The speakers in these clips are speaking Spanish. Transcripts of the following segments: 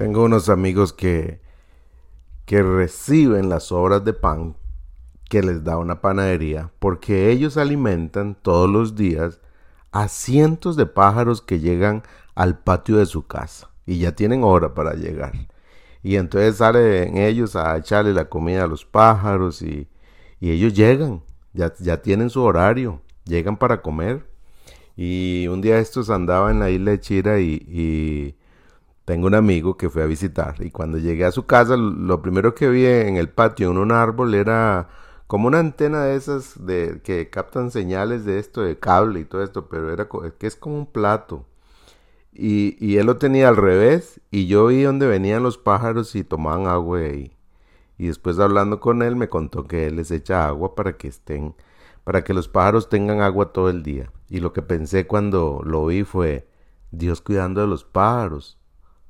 Tengo unos amigos que, que reciben las obras de pan que les da una panadería porque ellos alimentan todos los días a cientos de pájaros que llegan al patio de su casa y ya tienen hora para llegar. Y entonces salen ellos a echarle la comida a los pájaros y, y ellos llegan, ya, ya tienen su horario, llegan para comer. Y un día estos andaba en la isla de Chira y, tengo un amigo que fue a visitar. Y cuando llegué a su casa, lo primero que vi en el patio, en un árbol, era como una antena de esas de que captan señales de esto, de cable y todo esto, pero era que es como un plato. Y, y, él lo tenía al revés y yo vi donde venían los pájaros y tomaban agua ahí. Y después hablando con él me contó que él les echa agua para que estén, para que los pájaros tengan agua todo el día. Y lo que pensé cuando lo vi fue Dios cuidando de los pájaros,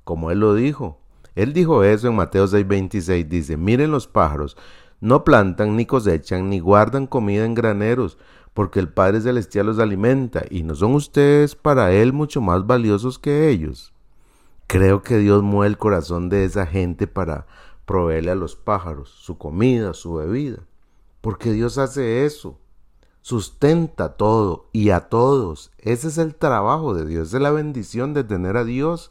como él lo dijo. Él dijo eso en Mateo 6:26, dice, miren los pájaros, no plantan ni cosechan ni guardan comida en graneros, porque el Padre Celestial los alimenta, y no son ustedes para Él mucho más valiosos que ellos. Creo que Dios mueve el corazón de esa gente para proveerle a los pájaros su comida, su bebida. Porque Dios hace eso. Sustenta todo y a todos. Ese es el trabajo de Dios, es la bendición de tener a Dios.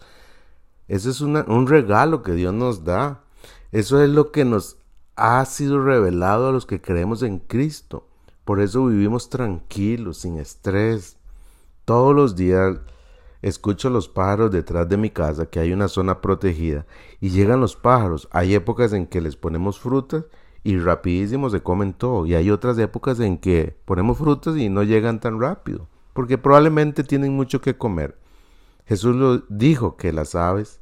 Ese es un regalo que Dios nos da. Eso es lo que nos ha sido revelado a los que creemos en Cristo. Por eso vivimos tranquilos, sin estrés. Todos los días Escucho los pájaros detrás de mi casa, que hay una zona protegida, y llegan los pájaros. Hay épocas en que les ponemos frutas y rapidísimo se comen todo, y hay otras épocas en que ponemos frutas y no llegan tan rápido, porque probablemente tienen mucho que comer. Jesús lo dijo que las aves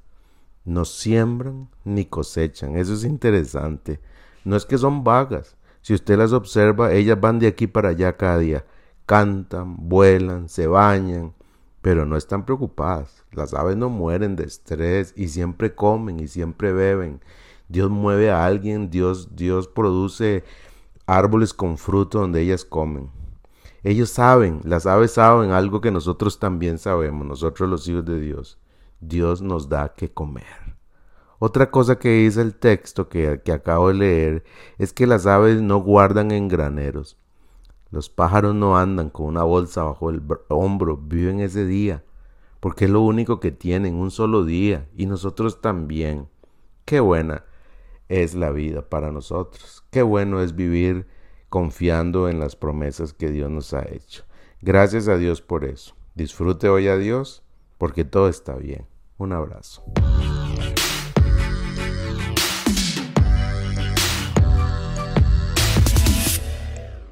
no siembran ni cosechan. Eso es interesante. No es que son vagas. Si usted las observa, ellas van de aquí para allá cada día. Cantan, vuelan, se bañan, pero no están preocupadas. Las aves no mueren de estrés y siempre comen y siempre beben. Dios mueve a alguien, Dios, Dios produce árboles con fruto donde ellas comen. Ellos saben, las aves saben algo que nosotros también sabemos, nosotros los hijos de Dios. Dios nos da que comer. Otra cosa que dice el texto que, que acabo de leer es que las aves no guardan en graneros. Los pájaros no andan con una bolsa bajo el hombro, viven ese día, porque es lo único que tienen, un solo día, y nosotros también. Qué buena es la vida para nosotros, qué bueno es vivir confiando en las promesas que Dios nos ha hecho. Gracias a Dios por eso. Disfrute hoy a Dios, porque todo está bien. Un abrazo.